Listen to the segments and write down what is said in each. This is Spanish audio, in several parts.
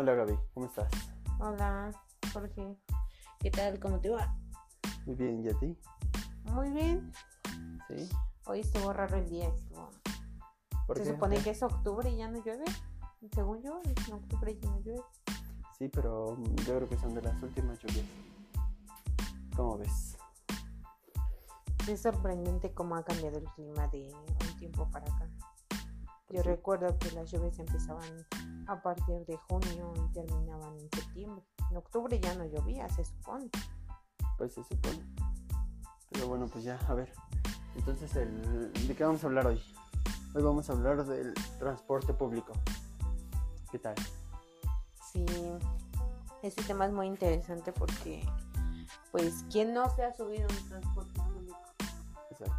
Hola Gaby, ¿cómo estás? Hola, Jorge. ¿Qué tal? ¿Cómo te va? Muy bien, ¿y a ti? Muy bien. ¿Sí? Hoy estuvo raro el día. Estuvo... ¿Por Se qué? supone que es octubre y ya no llueve. Según yo, en octubre ya no llueve. Sí, pero yo creo que son de las últimas lluvias. ¿Cómo ves? Es sorprendente cómo ha cambiado el clima de un tiempo para acá. Yo recuerdo que las lluvias empezaban a partir de junio y terminaban en septiembre. En octubre ya no llovía, se supone. Pues se supone. Pero bueno, pues ya, a ver. Entonces, el... ¿de qué vamos a hablar hoy? Hoy vamos a hablar del transporte público. ¿Qué tal? Sí, este tema es muy interesante porque, pues, ¿quién no se ha subido a un transporte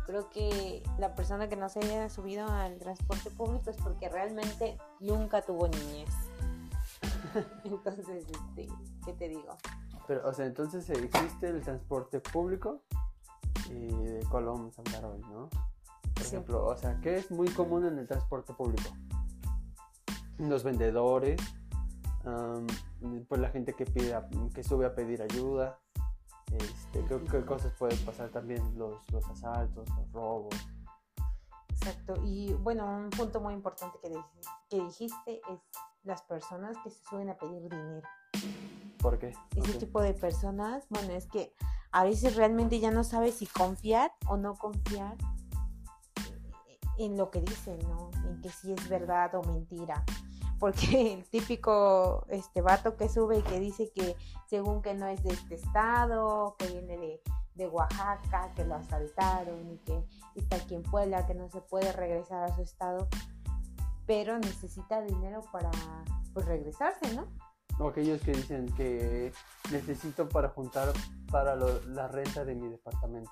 Creo que la persona que no se haya subido al transporte público es porque realmente nunca tuvo niñez. Entonces, este, ¿qué te digo? Pero, o sea, entonces eh, existe el transporte público y de cuál vamos a hablar hoy, ¿no? Por Sí. ejemplo, o sea, ¿qué es muy común en el transporte público? Los vendedores, pues la gente que pide, a- que sube a pedir ayuda. Este, ¿qué, qué cosas pueden pasar también? Los, los asaltos, los robos. Exacto. Y bueno, un punto muy importante que, dij- que dijiste es las personas que se suben a pedir dinero. ¿Por qué? Ese tipo de personas, bueno, es que a veces realmente ya no sabes si confiar o no confiar en lo que dicen, ¿no? En que si es verdad o mentira. Porque el típico este vato que sube y que dice que según que no es de este estado, que viene de, de Oaxaca, que lo asaltaron y que está aquí en Puebla, que no se puede regresar a su estado, pero necesita dinero para pues regresarse, ¿no? O aquellos que dicen que necesito para juntar para lo- la renta de mi departamento.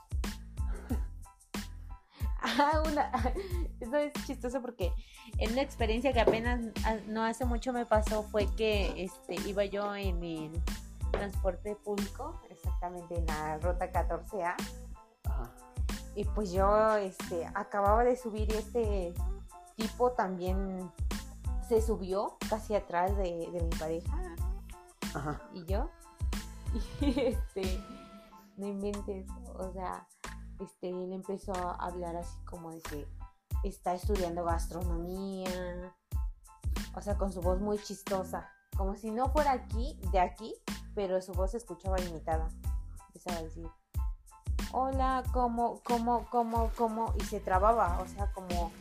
Ah, una, eso es chistoso porque en una experiencia que apenas ah, no hace mucho me pasó fue que este iba yo en el transporte público, exactamente en la ruta 14A, Ajá. y pues yo este acababa de subir y este tipo también se subió casi atrás de, de mi pareja Ajá. y yo. Y este, no inventes, o sea, este, él empezó a hablar así como de que está estudiando gastronomía, o sea, con su voz muy chistosa, como si no fuera aquí, de aquí, pero su voz se escuchaba imitada. Empezaba a decir, hola, ¿cómo, cómo, cómo, cómo? Y se trababa, o sea, como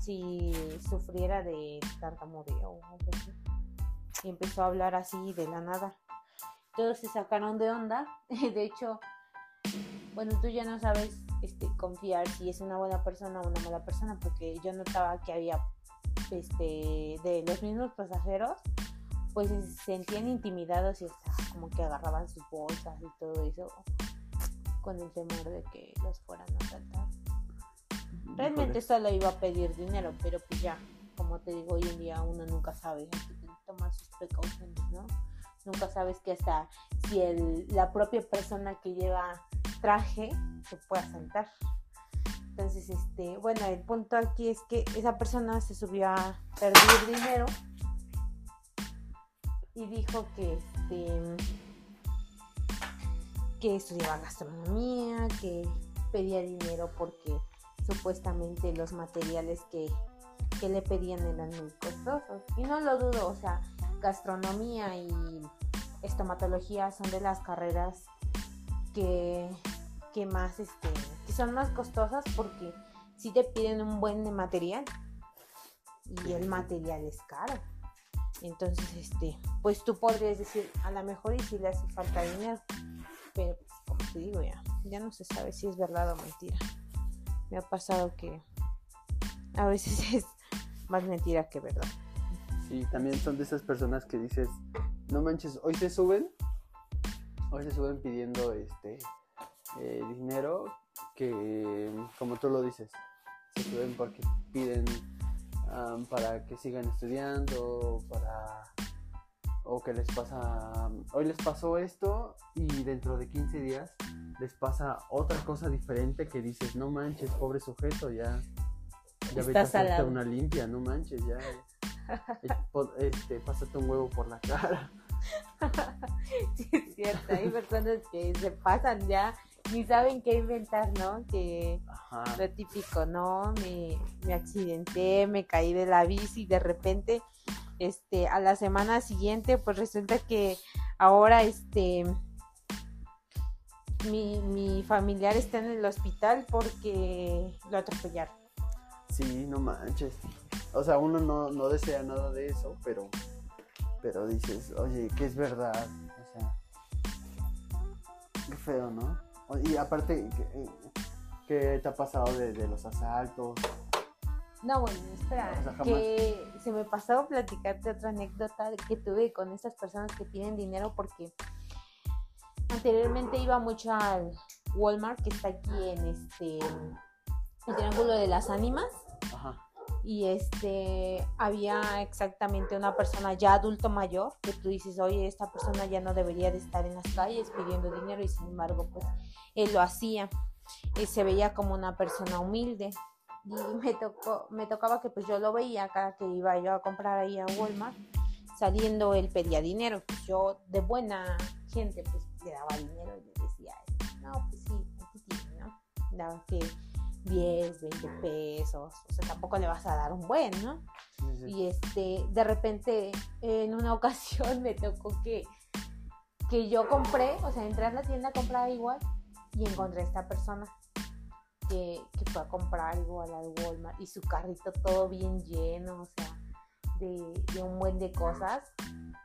si sufriera de tartamudeo o algo así. Y empezó a hablar así de la nada. Todos se sacaron de onda. De hecho, bueno, tú ya no sabes este, confiar si es una buena persona o una mala persona, porque yo notaba que había este, de los mismos pasajeros, pues se sentían intimidados y hasta como que agarraban sus bolsas y todo eso con el temor de que los fueran a asaltar. Realmente solo iba a pedir dinero, pero pues ya, como te digo, hoy en día uno nunca sabe, hay que tomar sus precauciones, ¿no? Nunca sabes que hasta si el, la propia persona que lleva traje te puede asaltar. Entonces, este, bueno, el punto aquí es que esa persona se subió a pedir dinero y dijo que este que estudiaba gastronomía, que pedía dinero porque supuestamente los materiales que, que le pedían eran muy costosos. Y no lo dudo, o sea, gastronomía y estomatología son de las carreras que, que más este, que son más costosas porque si te piden un buen de material y el material es caro. Entonces, este, pues tú podrías decir, a lo mejor y si le hace falta dinero, pero pues, como te digo ya, ya no se sabe si es verdad o mentira. Me ha pasado que a veces es más mentira que verdad. Sí, también son de esas personas que dices, no manches, hoy se suben, hoy se suben pidiendo este eh, dinero que, como tú lo dices, se suben porque piden am, para que sigan estudiando, para o que les pasa, hoy les pasó esto y dentro de 15 días les pasa otra cosa diferente que dices, no manches, pobre sujeto, ya, ya vete a una limpia, no manches, ya eh, po- este, pásate un huevo por la cara. Sí, es cierto. Hay personas que se pasan ya, ni saben qué inventar, ¿no? Que Ajá. lo típico, ¿no? Me, me accidenté, me caí de la bici y de repente, este, a la semana siguiente, pues resulta que ahora, este, mi, mi familiar está en el hospital porque lo atropellaron. Sí, no manches. O sea, uno no, no desea nada de eso, pero, pero dices, oye, que es verdad. O sea, qué feo, ¿no? Y aparte, ¿qué, qué te ha pasado de, de los asaltos? No, bueno, espera, O sea, jamás. que se me pasó platicarte otra anécdota que tuve con estas personas que tienen dinero porque anteriormente iba mucho al Walmart que está aquí en este el Triángulo de las Ánimas Ajá. Y este había exactamente una persona ya adulto mayor que tú dices, oye, esta persona ya no debería de estar en las calles pidiendo dinero y sin embargo pues él lo hacía. Y se veía como una persona humilde. Y me tocó me tocaba que pues yo lo veía cada que iba yo a comprar ahí a Walmart saliendo él pedía dinero. Pues yo de buena gente pues le daba dinero y le decía no pues sí tiene no daba que 10 20 pesos o sea tampoco le vas a dar un buen no Sí, sí. y este de repente en una ocasión me tocó que que yo compré o sea entré a la tienda a comprar igual y encontré a esta persona que, que fue a comprar igual al Walmart y su carrito todo bien lleno o sea de, de un buen de cosas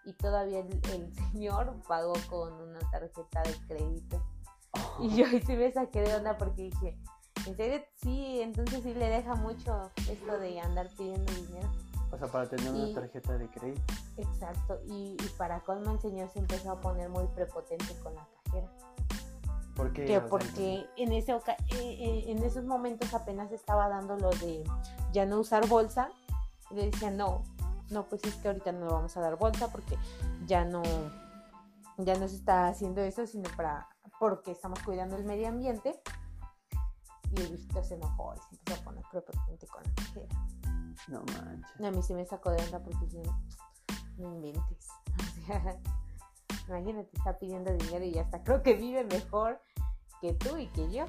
y todavía el, el señor pagó con una tarjeta de crédito. Y yo ahí sí me saqué de onda porque dije en serio sí entonces sí le deja mucho esto de andar pidiendo dinero O sea, para tener Y- una tarjeta de crédito. Exacto, y, y para colmo el señor se empezó a poner muy prepotente con la cajera. ¿Por qué? Que porque en, ese oca- eh, eh, en esos momentos apenas estaba dando lo de ya no usar bolsa. Y le decía, no, no, pues es que ahorita no le vamos a dar bolsa porque ya no, ya no se está haciendo eso, sino para porque estamos cuidando el medio ambiente. Y el viejito se enojó y se empezó a poner prepotente con la cajera. No manches. A mí se me sacó de onda porque dije, no inventes. O sea, imagínate, está pidiendo dinero y ya está. Creo que vive mejor que tú y que yo.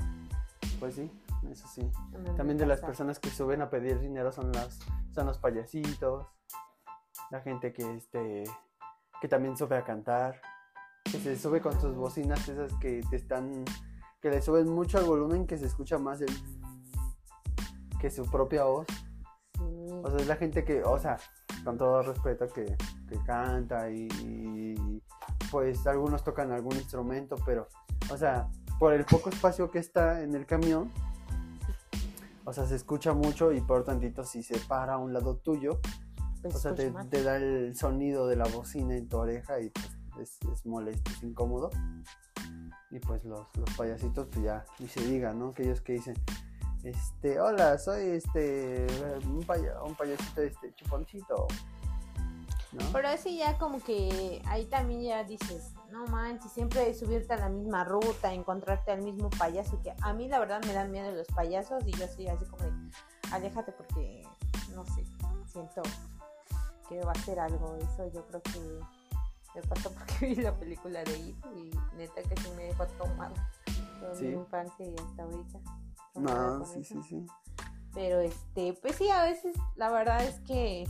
Pues sí, eso sí. No También de las personas que suben a pedir dinero son las son los payasitos, la gente que este que también sube a cantar, que se sube con sus bocinas esas que te están que le suben mucho al volumen que se escucha más el que su propia voz. Sí. O sea, es la gente que, o sea, con todo respeto que, que canta y, y, pues algunos tocan algún instrumento, pero, o sea, por el poco espacio que está en el camión, o sea, se escucha mucho y por tantito si se para a un lado tuyo, Pues o sea, te, te da el sonido de la bocina en tu oreja y pues es, es molesto, es incómodo. Y pues los, los payasitos, pues ya, ni se diga, ¿no? Aquellos que dicen, este, hola, soy este, un, paya- un payasito, este, chuponcito. Pero así ya como que ahí también ya dices, no manches, siempre subirte a la misma ruta, encontrarte al mismo payaso, que a mí la verdad me dan miedo los payasos y yo soy así como de, aléjate porque, no sé, siento que va a ser algo, eso yo creo que me pasó porque vi la película de It y neta que sí me dejó traumada toda Sí. mi infancia y hasta ahorita. traumada No, sí, eso. sí, sí. Pero este, pues sí, a veces la verdad es que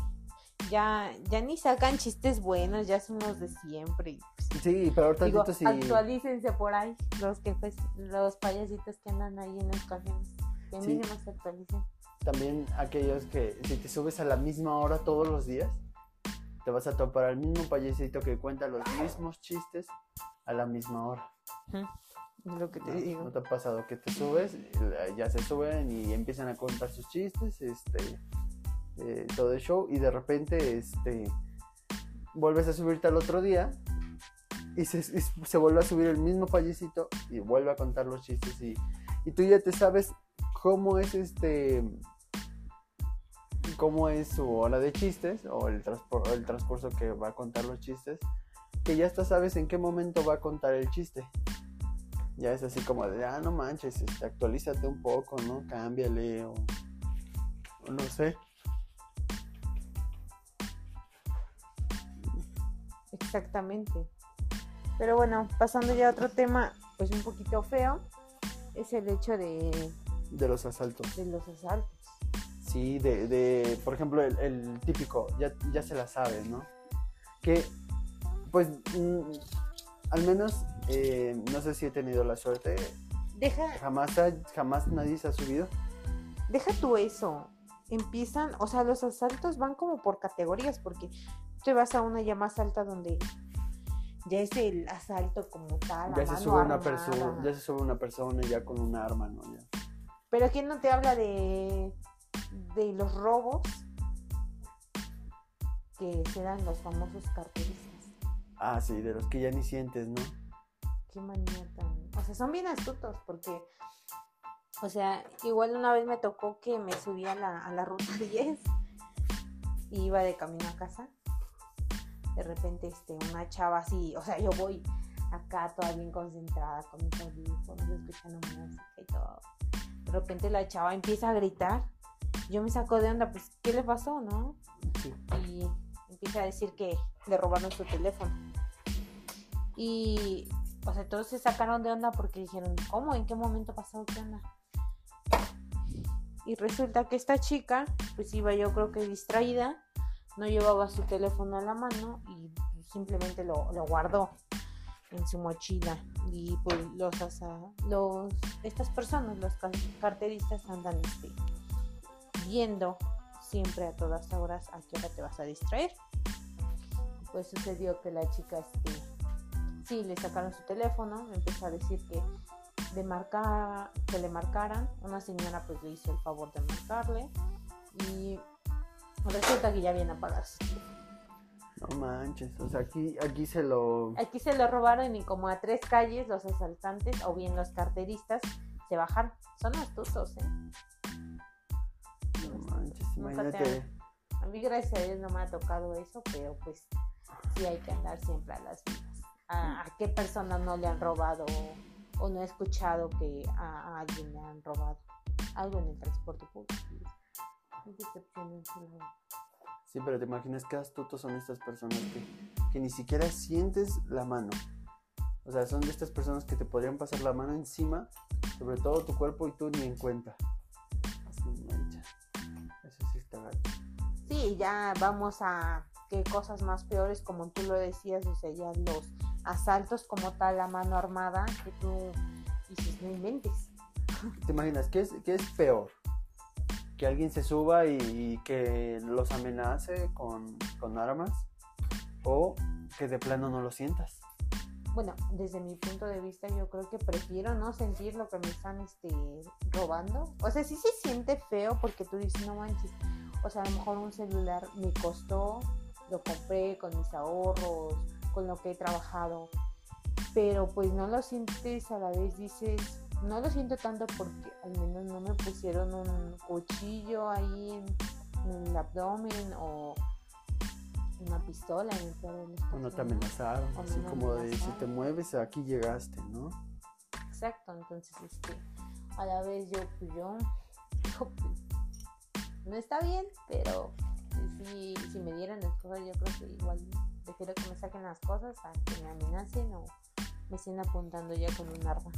ya, ya ni sacan chistes buenos, ya son los de siempre. Sí, pero ahorita digo, sí. actualícense por ahí, los que pues, los payasitos que andan ahí en los camiones. Que Sí. mínimo se actualicen. También aquellos que si te subes a la misma hora todos los días, te vas a topar al mismo payasito que cuenta los mismos chistes a la misma hora. Es lo que te ¿No? digo. ¿No te ha pasado que te subes, eh, ya se suben y empiezan a contar sus chistes, este, eh, todo el show, y de repente, este, vuelves a subirte al otro día y se, y se vuelve a subir el mismo payasito y vuelve a contar los chistes y, y tú ya te sabes cómo es este cómo es su hora de chistes o el, transpor- el transcurso que va a contar los chistes que ya hasta sabes en qué momento va a contar el chiste ya es así como de ah no manches este, actualízate un poco no cámbiale o, o no sé Exactamente. Pero bueno, pasando ya a otro tema, pues un poquito feo, es el hecho de, De los asaltos. de los asaltos. Sí, de, de por ejemplo, el, el típico, ya, ya se la sabe, ¿no? Que, pues, mm, al menos, eh, no sé si he tenido la suerte, Deja, jamás, ha- jamás nadie se ha subido. deja tú eso. Empiezan, o sea, los asaltos van como por categorías, porque te vas a una ya más alta donde ya es el asalto como tal. Ya se, sube una persona, ya se sube una persona ya con un arma, ¿no? Ya. Pero ¿quién no te habla de, de los robos que se dan los famosos carteristas? Ah, sí, de los que ya ni sientes, ¿no? Qué manía tan... O sea, son bien astutos porque... O sea, igual una vez me tocó que me subí a la, a la ruta 10 y iba de camino a casa. De repente, este, una chava así, o sea, yo voy acá toda bien concentrada con mis audífonos, escuchando música y todo. De repente la chava empieza a gritar. Yo me saco de onda, pues, ¿qué le pasó, no? Sí. y empieza a decir que le robaron su teléfono. Y, o sea, todos se sacaron de onda porque dijeron, ¿cómo? ¿En qué momento pasó? ¿Qué onda? Y resulta que esta chica, pues iba yo creo que distraída, no llevaba su teléfono a la mano y simplemente lo, lo guardó en su mochila. Y pues los, los estas personas, los ca- carteristas andan este, viendo siempre a todas horas a qué hora te vas a distraer. Pues sucedió que la chica, este, sí, le sacaron su teléfono, empezó a decir que de marcar, que le marcaran. Una señora pues le hizo el favor de marcarle y resulta que ya viene a pagar su teléfono. No manches, o sea, aquí, aquí se lo... Aquí se lo robaron y como a tres calles los asaltantes o bien los carteristas se bajaron. Son astutos, ¿eh? No manches, imagínate. A mí gracias a Dios no me ha tocado eso, pero pues sí hay que andar siempre a las. ¿A, a qué persona no le han robado o, no he escuchado que a, a alguien le han robado algo en el transporte público? Sí, pero te imaginas qué astutos son estas personas que, que ni siquiera sientes la mano. O sea, son de estas personas que te podrían pasar la mano encima, sobre todo tu cuerpo y tú ni en cuenta. Sí, ya vamos a qué cosas más peores, como tú lo decías, o sea, ya los asaltos como tal a mano armada, que tú dices, no inventes. ¿Te imaginas qué es, qué es peor? Que alguien se suba y, y que los amenace con, con armas o que de plano no lo sientas. Bueno, desde mi punto de vista yo creo que prefiero no sentir lo que me están este, robando. O sea, sí se siente feo porque tú dices, no manches, o sea, a lo mejor un celular me costó, lo compré con mis ahorros, con lo que he trabajado, pero pues no lo sientes a la vez, dices, no lo siento tanto porque al menos no me pusieron un cuchillo ahí en, en el abdomen o una pistola en el peor de O no te amenazaron, O así como de si te mueves aquí llegaste, ¿no? Exacto, entonces este, a la vez yo, pues yo, digo, pues, no está bien, pero si, si me dieran las cosas, yo creo que igual prefiero que me saquen las cosas a que me amenacen o me estén apuntando ya con un arma.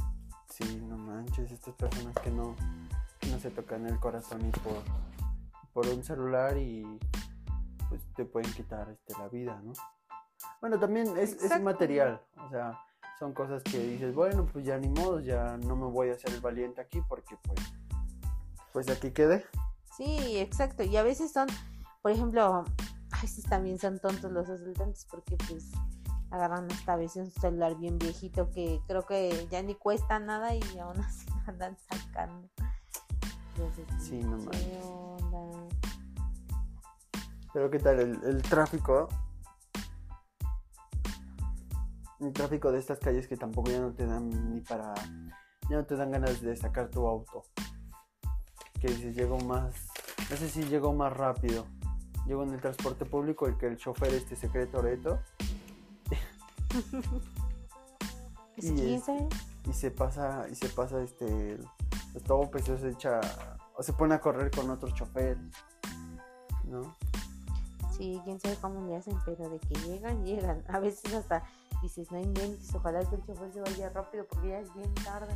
Sí, no manches, estas personas que no, que no se tocan el corazón y por, por un celular y pues te pueden quitar este, la vida, ¿no? Bueno, también es, es material, o sea, son cosas que dices, bueno, pues ya ni modo, ya no me voy a hacer el valiente aquí porque pues, pues aquí quedé. Sí, exacto, y a veces son, por ejemplo, a veces también son tontos los asaltantes porque pues agarran hasta a veces un celular bien viejito que creo que ya ni cuesta nada y aún así lo andan sacando. Entonces, Sí, no. Pero ¿qué tal el, el tráfico? El tráfico de estas calles que tampoco ya no te dan ni para... Ya no te dan ganas de sacar tu auto. Que dices, llego más... No sé si llego más rápido. Llego en el transporte público el que el chofer este secreto reto ¿Es Y quién es- sabe? y se pasa y se pasa este los topes o se echa o se pone a correr con otros choferes ¿no? Sí, quién sabe cómo le hacen, pero de que llegan, llegan. A veces hasta dices, no inventes, ojalá que el chofer se vaya rápido porque ya es bien tarde.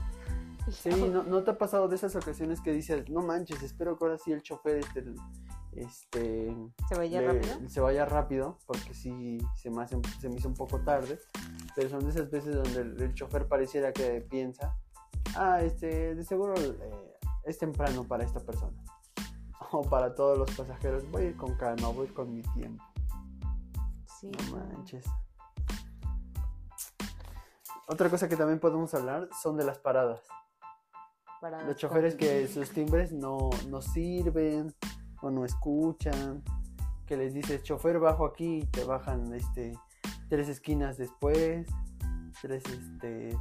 Sí, ¿no, ¿no te ha pasado de esas ocasiones que dices, no manches, espero que ahora sí el chofer este, este, ¿Se vaya le- rápido? se vaya rápido, porque sí se me, hace, se me hizo un poco tarde, pero son de esas veces donde el, el chofer pareciera que piensa, ah, este, de seguro eh, es temprano para esta persona, o para todos los pasajeros, voy a ir con calma, voy a ir con mi tiempo, Sí. no manches. Otra cosa que también podemos hablar son de las paradas. Para Los choferes que sus timbres no, no sirven o no escuchan, que les dices chofer bajo aquí y te bajan este tres esquinas después, tres este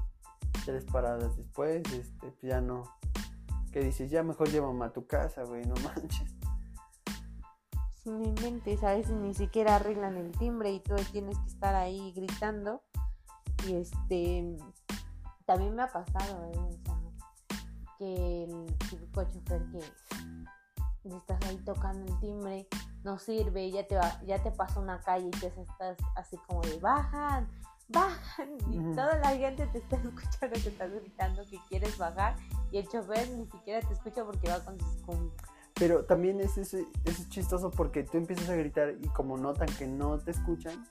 tres paradas después, este pues ya no que dices ya mejor llévame a tu casa, güey, no manches. Sí, no inventes, a veces ni siquiera arreglan el timbre y tú tienes que estar ahí gritando. Y este, también me ha pasado, ¿eh? Que el típico chofer que le estás ahí tocando el timbre, no sirve, ya te, va, ya te pasa una calle y te estás así como de bajan, bajan. Y toda la gente te está escuchando, te estás gritando que quieres bajar y el chofer ni siquiera te escucha porque va con sus con Pero también es, es, es chistoso porque tú empiezas a gritar y como notan que no te escuchan,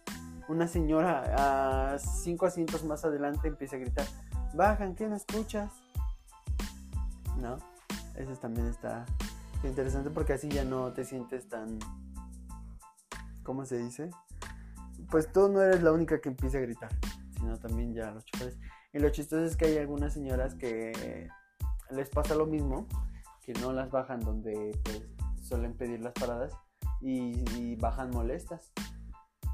una señora a cinco asientos más adelante empieza a gritar, bajan, ¿qué no escuchas? ¿No? Eso también está interesante porque así ya no te sientes tan... ¿Cómo se dice? Pues tú no eres la única que empieza a gritar, sino también ya los choferes. Y lo chistoso es que hay algunas señoras que les pasa lo mismo, que no las bajan donde pues, suelen pedir las paradas y, y bajan molestas.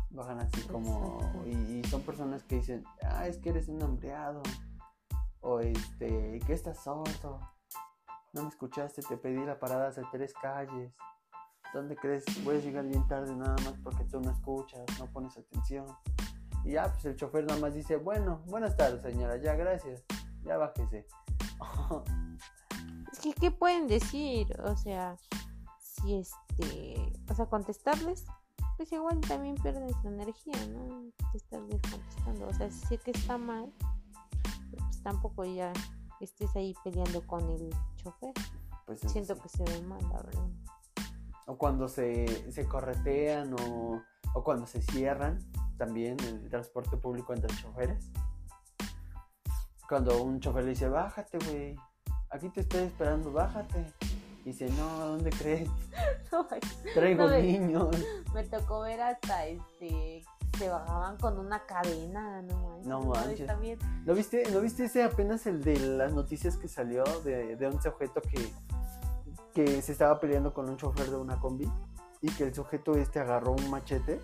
Bajan así como... Y, y son personas que dicen, ah, es que eres un hambreado. O este, que estás sordo. No me escuchaste, te pedí la parada hace tres calles. ¿Dónde crees? Voy a llegar bien tarde nada más porque tú no escuchas, no pones atención. Y ya, pues el chofer nada más dice, bueno, buenas tardes señora, ya gracias, ya bájese. Es que, ¿qué pueden decir? O sea, si este, o sea, contestarles, pues igual también pierden su energía, ¿no? Te estarles contestando. O sea, si sé que está mal, pues tampoco ya estés ahí peleando con el chofer. Pues Siento sí. que se ve mal, la verdad. O cuando se, se corretean o, o cuando se cierran también el transporte público entre choferes. Cuando un chofer le dice, bájate, güey, aquí te estoy esperando, bájate. Dice, no, ¿dónde crees? Traigo No, me- niños. Me tocó ver hasta este se bajaban con una cadena, no manches. No manches. ¿No viste, ¿No viste ese apenas el de las noticias que salió de, de un sujeto que, que se estaba peleando con un chofer de una combi y que el sujeto este agarró un machete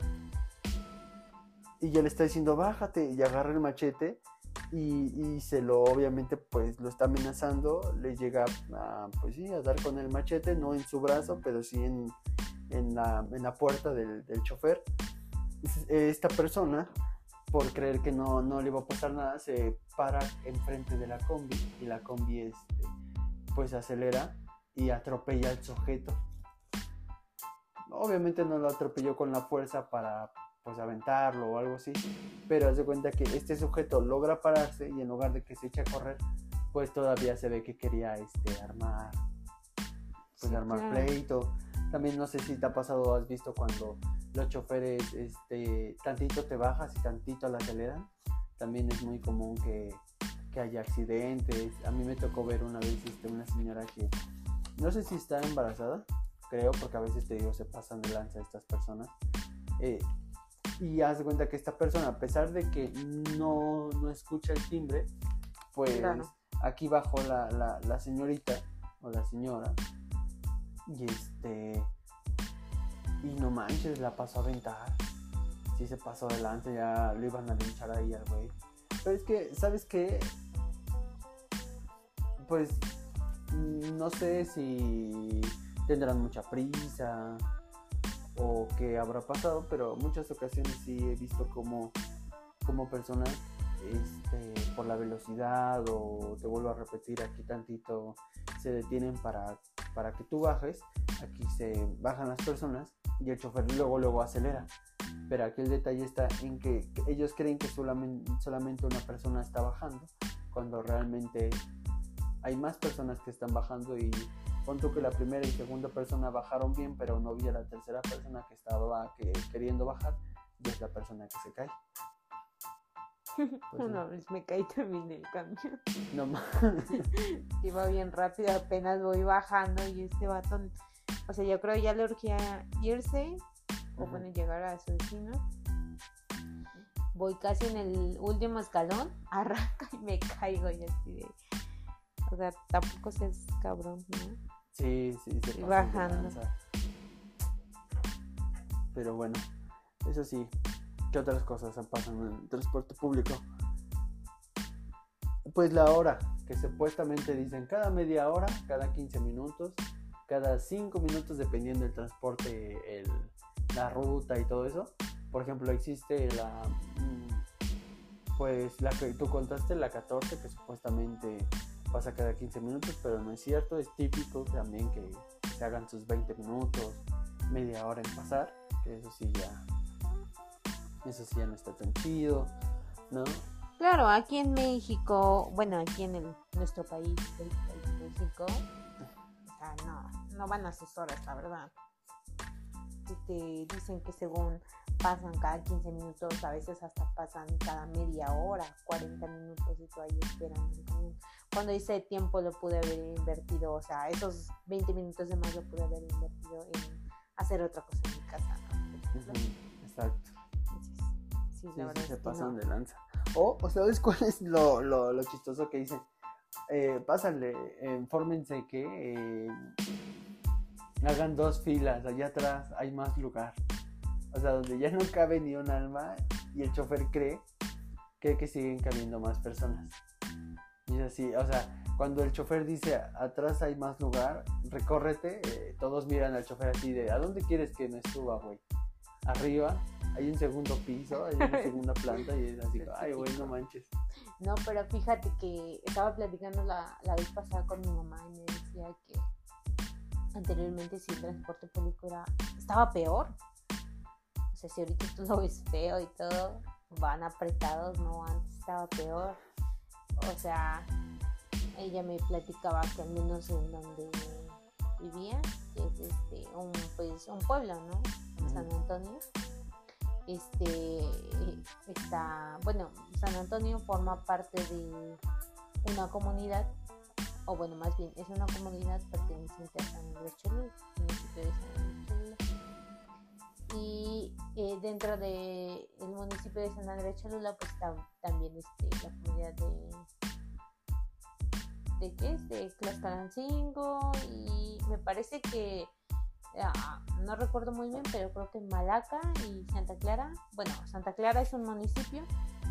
y ya le está diciendo bájate y agarra el machete y, y se lo obviamente pues lo está amenazando, le llega a, pues sí, a dar con el machete, no en su brazo, pero sí en, en, la, en la puerta del, del chofer. Esta persona por creer que no, no le iba a pasar nada, se para enfrente de la combi y la combi este, pues acelera y atropella al sujeto. Obviamente no lo atropelló con la fuerza para pues aventarlo o algo así, pero haz de cuenta que este sujeto logra pararse y en lugar de que se eche a correr, pues todavía se ve que quería este armar pues Sí, armar claro. pleito. También no sé si te ha pasado has visto cuando los choferes este tantito te bajas y tantito la aceleran. También es muy común que, que haya accidentes. A mí me tocó ver una vez este, una señora que no sé si está embarazada, creo, porque a veces te digo se pasan de lanza estas personas. Eh, y haz de cuenta que esta persona, a pesar de que no, no escucha el timbre, pues Claro. aquí bajó la, la, la señorita o la señora y este y no manches la pasó a aventar. Sí se pasó adelante ya lo iban a linchar ahí al güey. Pero es que sabes qué pues no sé si tendrán mucha prisa o qué habrá pasado pero muchas ocasiones sí he visto como como personas este, por la velocidad o te vuelvo a repetir aquí tantito se detienen para, para que tú bajes aquí se bajan las personas y el chofer luego luego acelera. Pero aquí el detalle está en que ellos creen que solamente, solamente una persona está bajando, cuando realmente hay más personas que están bajando y punto que la primera y segunda persona bajaron bien, pero no vi a la tercera persona que estaba queriendo bajar y es la persona que se cae. Pues Una vez me caí también del camión. No más. Iba bien rápido, apenas voy bajando y este batón, o sea, yo creo ya le urgía irse o bueno, llegar a su destino. Voy casi en el último escalón, arranca y me caigo y así de... O sea, tampoco seas cabrón, ¿no? Sí, sí, se y bajando. Pero bueno, eso sí, ¿qué otras cosas pasan en el transporte público? Pues la hora, que supuestamente dicen cada media hora, cada 15 minutos, cada 5 minutos dependiendo del transporte, el, la ruta y todo eso. Por ejemplo, existe la mm, pues la que tú contaste, la 14, que supuestamente pasa cada 15 minutos, pero no es cierto, es típico también que se hagan sus 20 minutos, media hora en pasar, que eso sí ya, eso sí ya no está tan chido, ¿no? Claro, aquí en México, bueno, aquí en el, nuestro país, el México, no, no van a sus horas, la verdad. Te dicen que según pasan cada 15 minutos, a veces hasta pasan cada media hora, 40 minutos y tú ahí esperando Cuando hice tiempo lo pude haber invertido, o sea, esos 20 minutos de más lo pude haber invertido en hacer otra cosa en mi casa. Exacto. sí, la verdad se pasan de lanza. O, o ¿sabes cuál es lo, lo, lo chistoso que dicen? Eh, pásale, eh, fórmense que eh, hagan dos filas, allá atrás hay más lugar. O sea, donde ya no cabe ni un alma y el chofer cree que, que siguen cabiendo más personas. Y es así, o sea, cuando el chofer dice atrás hay más lugar, recórrete, eh, todos miran al chofer así de ¿a dónde quieres que me suba, güey? Arriba, hay un segundo piso, hay una segunda planta y es así, ay, güey, no manches. No, pero fíjate que estaba platicando la, la vez pasada con mi mamá y me decía que anteriormente si el transporte público era, estaba peor si ahorita tú lo ves feo y todo, van apretados, no, antes estaba peor. O sea, ella me platicaba que al menos en donde vivía, que es este, un, pues, un pueblo, ¿no? San Antonio. Este está, bueno, San Antonio forma parte de una comunidad, o bueno, más bien, es una comunidad perteneciente a San Andrés Cholula, municipio de San y eh, dentro del el municipio de San Andrés Cholula pues está también este, la comunidad de de qué es de Tlaxcalancingo y me parece que ah, no recuerdo muy bien pero creo que Malaca y Santa Clara bueno Santa Clara es un municipio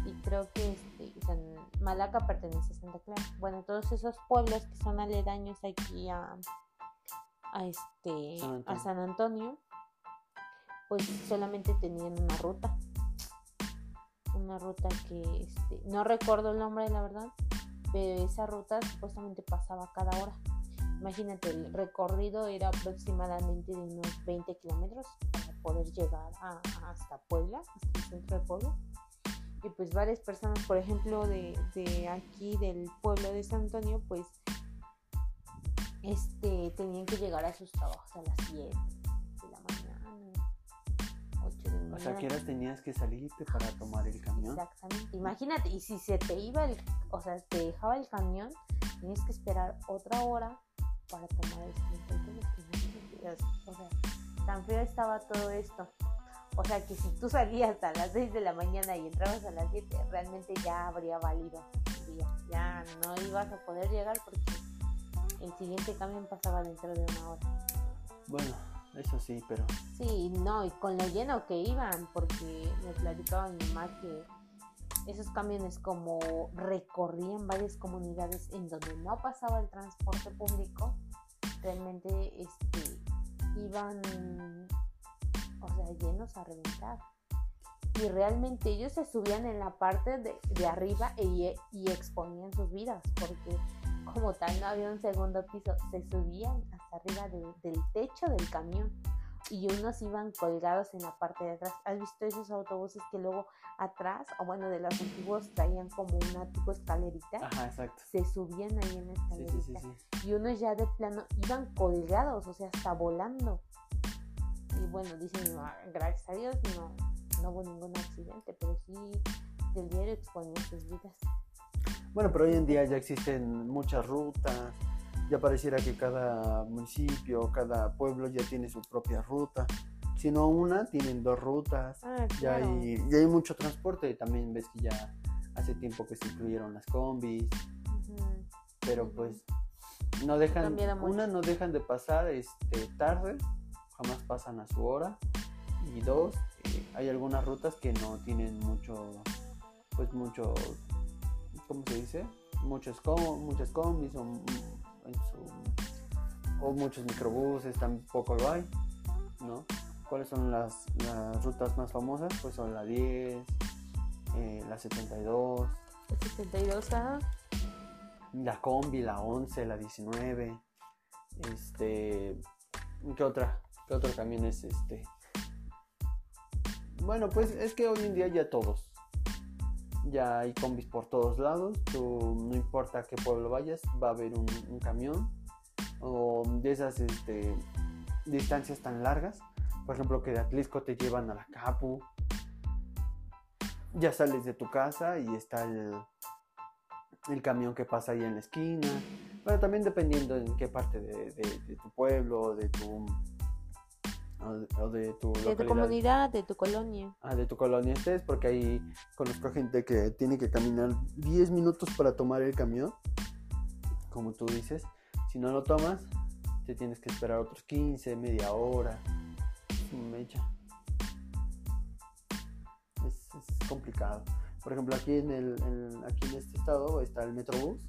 y creo que este, Malaca pertenece a Santa Clara bueno todos esos pueblos que son aledaños aquí a a este a San Antonio pues solamente tenían una ruta. Una ruta que este, no recuerdo el nombre, la verdad, pero esa ruta supuestamente pasaba cada hora. Imagínate, el recorrido era aproximadamente de unos 20 kilómetros para poder llegar hasta Puebla, hasta el centro de Puebla. Y pues varias personas, por ejemplo, de, de aquí, del pueblo de San Antonio, pues este, tenían que llegar a sus trabajos a las 7 o sea, que horas tenías que salirte para tomar el camión. Exactamente. Imagínate, y si se te iba el, o sea, te dejaba el camión, tenías que esperar otra hora para tomar el siguiente O sea, tan feo estaba todo esto. O sea, que si tú salías a las 6 de la mañana y entrabas a las 7, realmente ya habría valido el día. Ya no ibas a poder llegar porque el siguiente camión pasaba dentro de una hora. Bueno, eso sí, pero... Sí, no, y con lo lleno que iban, porque me platicaba mi mamá que esos camiones como recorrían varias comunidades en donde no pasaba el transporte público, realmente este, iban, o sea, llenos a reventar. Y realmente ellos se subían en la parte de, arriba e, y exponían sus vidas, porque como tal, no había un segundo piso, se subían hasta arriba de- del techo del camión y unos iban colgados en la parte de atrás. ¿Has visto esos autobuses que luego atrás, o bueno, de los antiguos traían como una tipo escalerita? Ajá, exacto. Se subían ahí en la Sí, sí, sí, escalerita sí. y unos ya de plano iban colgados, o sea, hasta volando. Y bueno, dicen, "Ah, gracias a Dios no, no hubo ningún accidente, pero sí del diario exponía sus vidas. Bueno, pero hoy en día ya existen muchas rutas. Ya pareciera que cada municipio, cada pueblo ya tiene su propia ruta. Si no una, tienen dos rutas. Ah, Ya claro. hay, ya hay mucho transporte. También ves que ya hace tiempo que se incluyeron las combis. Ujú. Pero Ujú. pues no dejan, una no dejan de pasar este tarde, jamás pasan a su hora. Y dos, eh, hay algunas rutas que no tienen mucho, pues mucho, ¿cómo se dice? Muchos com- muchas combis o, en su- o muchos microbuses, tampoco lo hay, ¿no? ¿Cuáles son las, las rutas más famosas? Pues son la 10, eh, la 72, El 72 a la combi, la 11, la 19. Este. ¿Qué otra? ¿Qué otro también es este? Bueno, pues es que hoy en día ya todos. Ya hay combis por todos lados. Tú, no importa a qué pueblo vayas, va a haber un, camión. O de esas este, distancias tan largas. Por ejemplo, que de Atlisco te llevan a la Capu. Ya sales de tu casa y está el, el camión que pasa ahí en la esquina. Bueno, también dependiendo en qué parte de, tu pueblo de tu o de, tu de tu comunidad, de tu colonia. ah, de tu colonia estés, porque ahí conozco gente que tiene que caminar 10 minutos para tomar el camión. Como tú dices, si no lo tomas, te tienes que esperar otros 15, media hora. Mecha. Es, es complicado. Por ejemplo, aquí en, el, en- aquí en este estado está el Metrobús,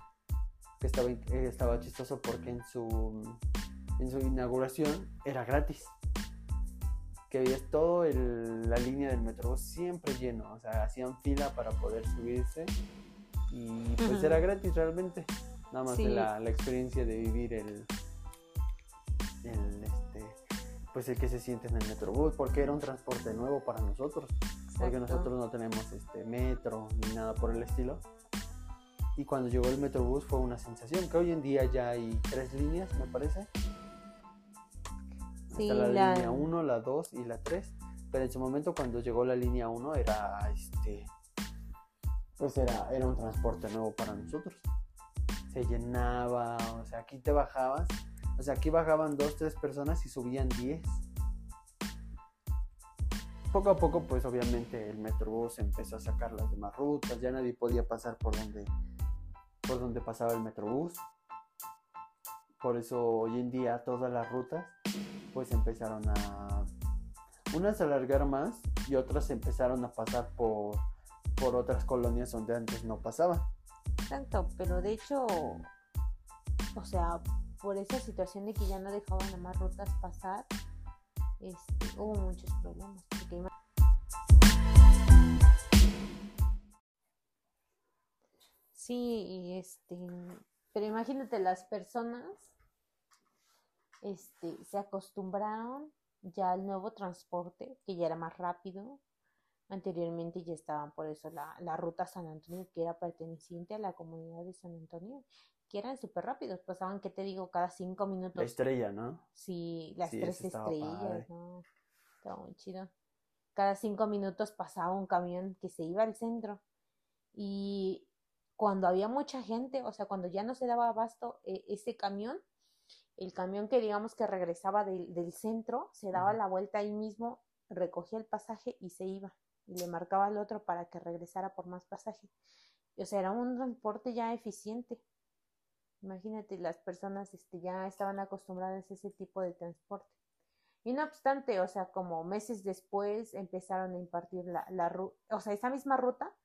que estaba, eh, estaba chistoso porque en su, en su inauguración era gratis. Que veías todo el- la línea del Metrobús siempre lleno, o sea, hacían fila para poder subirse y pues era gratis realmente. Nada más de Sí. la, la experiencia de vivir el, el, este, pues el que se siente en el Metrobús, porque era un transporte nuevo para nosotros porque Exacto. nosotros no tenemos este metro ni nada por el estilo. Y cuando llegó el Metrobús fue una sensación, que hoy en día ya hay tres líneas, me parece. Sí, Está la, la- línea 1, la 2 y la 3. Pero en su momento cuando llegó la línea 1 era este pues era, era un transporte nuevo para nosotros. Se llenaba, o sea, aquí te bajabas, o sea, aquí bajaban dos, tres personas y subían 10 poco a poco, pues obviamente el Metrobús empezó a sacar las demás rutas, ya nadie podía pasar por donde, por donde pasaba el Metrobús. Por eso hoy en día todas las rutas pues empezaron a unas a alargar más y otras empezaron a pasar por, por otras colonias donde antes no pasaban. Exacto, pero de hecho, o sea, por esa situación de que ya no dejaban a más rutas pasar, este, hubo muchos problemas. Sí, y este, pero imagínate las personas, este, se acostumbraron ya al nuevo transporte, que ya era más rápido. Anteriormente ya estaban por eso la, la ruta San Antonio, que era perteneciente a la comunidad de San Antonio, que eran súper rápidos, pasaban, ¿qué te digo? Cada cinco La minutos. estrella, ¿no? Sí, las Sí, tres estrellas, padre. ¿no? Estaba muy chido. Cada cinco minutos pasaba un camión que se iba al centro. Y cuando había mucha gente, o sea, cuando ya no se daba abasto eh, ese camión, el camión que digamos que regresaba del, del centro, se daba la vuelta ahí mismo, recogía el pasaje y se iba. Y le marcaba al otro para que regresara por más pasaje. O sea, era un transporte ya eficiente. Imagínate, las personas este, ya estaban acostumbradas a ese tipo de transporte. Y no obstante, o sea, como meses después empezaron a impartir la, la ruta, o sea, esa misma ruta,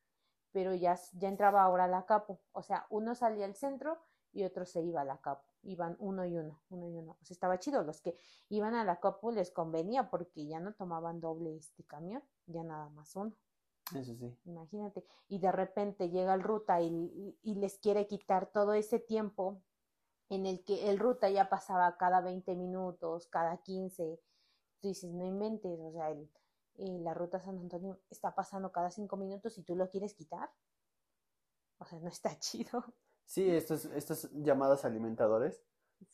pero ya, ya entraba ahora la capo. O sea, uno salía al centro y otro se iba a la capo. Iban uno y uno, uno y uno. O sea, estaba chido. Los que iban a la capo les convenía porque ya no tomaban doble este camión, ya nada más uno. Eso sí. Imagínate, y de repente llega el ruta y, y- y les quiere quitar todo ese tiempo en el que el ruta ya pasaba cada 20 minutos, cada 15, tú dices, no inventes, o sea, el, eh, la ruta San Antonio está pasando cada 5 minutos y tú lo quieres quitar. O sea, no está chido. Sí, estos, estos llamados alimentadores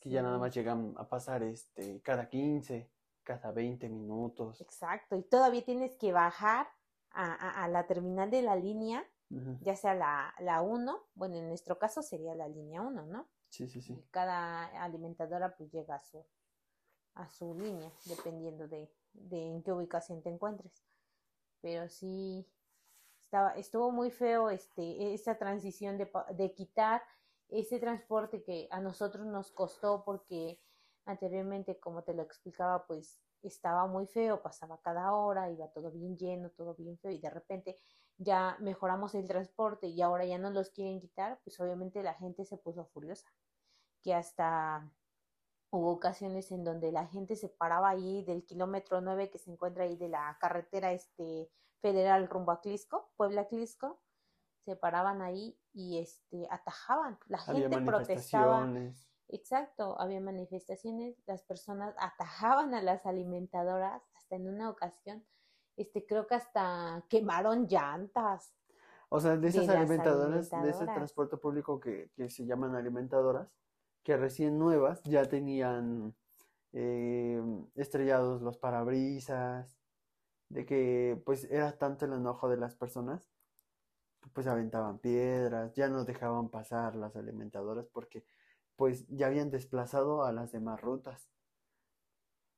que ya nada más llegan a pasar este cada 15, cada 20 minutos. Exacto, y todavía tienes que bajar a, a, a la terminal de la línea, ya sea la, la 1, bueno, en nuestro caso sería la línea 1, ¿no? Sí, sí, sí. Y cada alimentadora pues llega a su, a su línea, dependiendo de, de en qué ubicación te encuentres. Pero sí, estuvo muy feo este, esa transición de, de quitar ese transporte que a nosotros nos costó porque anteriormente, como te lo explicaba, pues estaba muy feo, pasaba cada hora, iba todo bien lleno, todo bien feo y de repente ya mejoramos el transporte y ahora ya no los quieren quitar, pues obviamente la gente se puso furiosa, que hasta hubo ocasiones en donde la gente se paraba ahí del kilómetro 9 que se encuentra ahí de la carretera este federal rumbo a Clisco, Puebla Clisco, se paraban ahí y este atajaban, la Había gente protestaba, exacto, había manifestaciones, las personas atajaban a las alimentadoras, hasta en una ocasión, este creo que hasta quemaron llantas. O sea, de esas de las alimentadoras, de ese alimentadoras. transporte público que, que se llaman alimentadoras, que recién nuevas ya tenían eh, estrellados los parabrisas, de que pues era tanto el enojo de las personas, pues aventaban piedras, ya no dejaban pasar las alimentadoras porque pues ya habían desplazado a las demás rutas,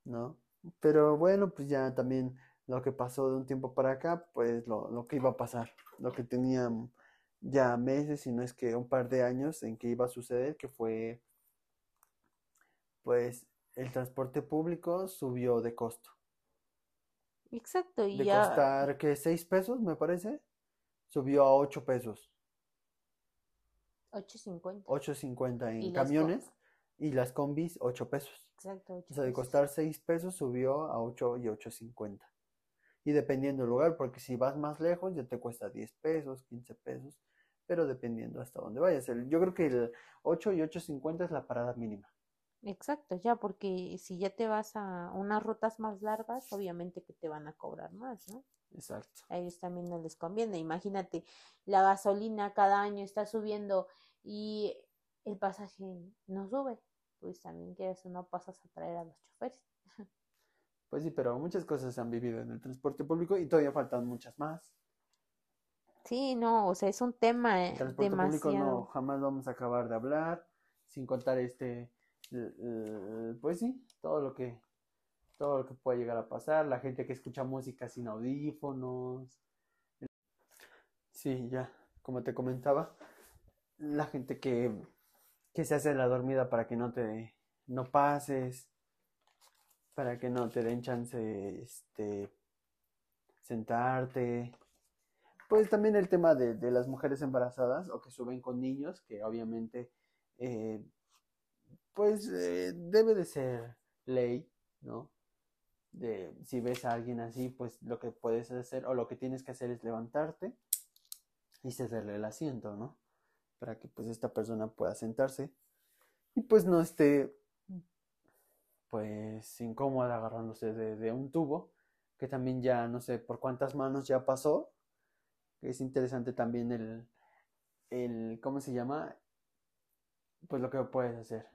¿no? Pero bueno, pues ya también lo que pasó de un tiempo para acá, pues lo, lo que iba a pasar, lo que tenían ya meses, si no es que un par de años en que iba a suceder, que fue, pues, el transporte público subió de costo. Exacto, y De ya costar, ¿qué? ¿Seis pesos, me parece? Subió a ocho pesos, 8.50. 8.50 en Y las camiones y las combis, ocho pesos. Exacto, ocho O sea, de costar 6 pesos subió a 8 y 8.50. Y dependiendo del lugar, porque si vas más lejos ya te cuesta 10 pesos, 15 pesos, pero dependiendo hasta dónde vayas. El- yo creo que el 8 y 8.50 es la parada mínima. Exacto, ya, porque si ya te vas a unas rutas más largas, obviamente que te van a cobrar más, ¿no? Exacto. A ellos también no les conviene. Imagínate, la gasolina cada año está subiendo y el pasaje no sube. Pues también quieres o no pasas a traer a los choferes. Pues sí, pero muchas cosas se han vivido en el transporte público y todavía faltan muchas más. Sí, no, o sea, es un tema El eh, transporte público no jamás vamos a acabar de hablar, sin contar este, pues sí, todo lo que, todo lo que puede llegar a pasar, la gente que escucha música sin audífonos. Sí, ya, como te comentaba, la gente que, que se hace la dormida para que no te, no pases, para que no te den chance, este, sentarte. Pues también el tema de, de las mujeres embarazadas o que suben con niños, que obviamente, eh, pues eh, debe de ser ley, ¿no? De si ves a alguien así, pues lo que puedes hacer o lo que tienes que hacer es levantarte y cederle el asiento, ¿no? Para que pues esta persona pueda sentarse y pues no esté pues incómoda agarrándose de, de un tubo, que también ya no sé por cuántas manos ya pasó. Es interesante también el, el, ¿cómo se llama? Pues lo que puedes hacer.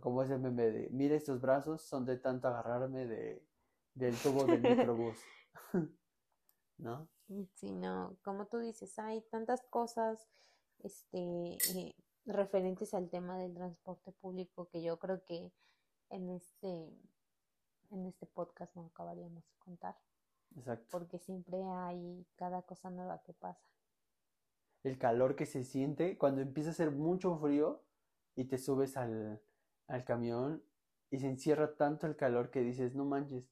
Como ese meme de, mira estos brazos, son de tanto agarrarme de, del tubo del microbús. ¿No? Sí, no, como tú dices, hay tantas cosas este, eh, referentes al tema del transporte público que yo creo que en este, en este podcast no acabaríamos de contar, Exacto. porque siempre hay cada cosa nueva que pasa. El calor que se siente cuando empieza a hacer mucho frío y te subes al, al camión y se encierra tanto el calor que dices, no manches,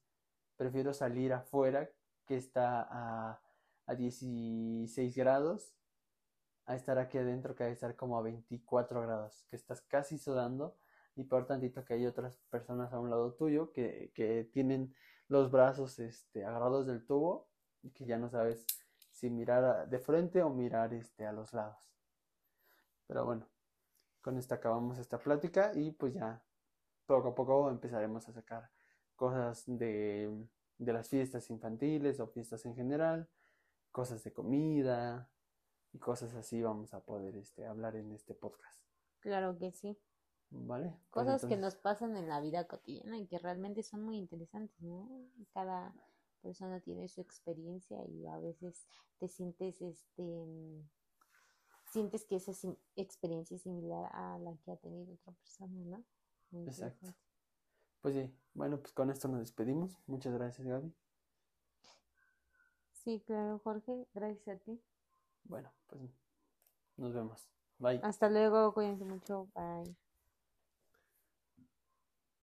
prefiero salir afuera que está a, a 16 grados a estar aquí adentro que a estar como a 24 grados, que estás casi sudando y por tantito que hay otras personas a un lado tuyo que, que tienen los brazos este, agarrados del tubo y que ya no sabes si mirar de frente o mirar este, a los lados. Pero bueno, con esto acabamos esta plática y pues ya poco a poco empezaremos a sacar cosas de, de las fiestas infantiles o fiestas en general, cosas de comida y cosas así vamos a poder este, hablar en este podcast. Claro que sí. ¿Vale? Pues Cosas que nos pasan en la vida cotidiana y que realmente son muy interesantes, ¿no? Cada persona tiene su experiencia y a veces te sientes, este, sientes que esa experiencia es similar a la que ha tenido otra persona, ¿no? Muy Exacto. Pues sí, bueno, pues con esto nos despedimos. Muchas gracias, Gaby. Sí, claro, Jorge, gracias a ti. Bueno, pues nos vemos. Bye. Hasta luego, cuídense mucho, bye.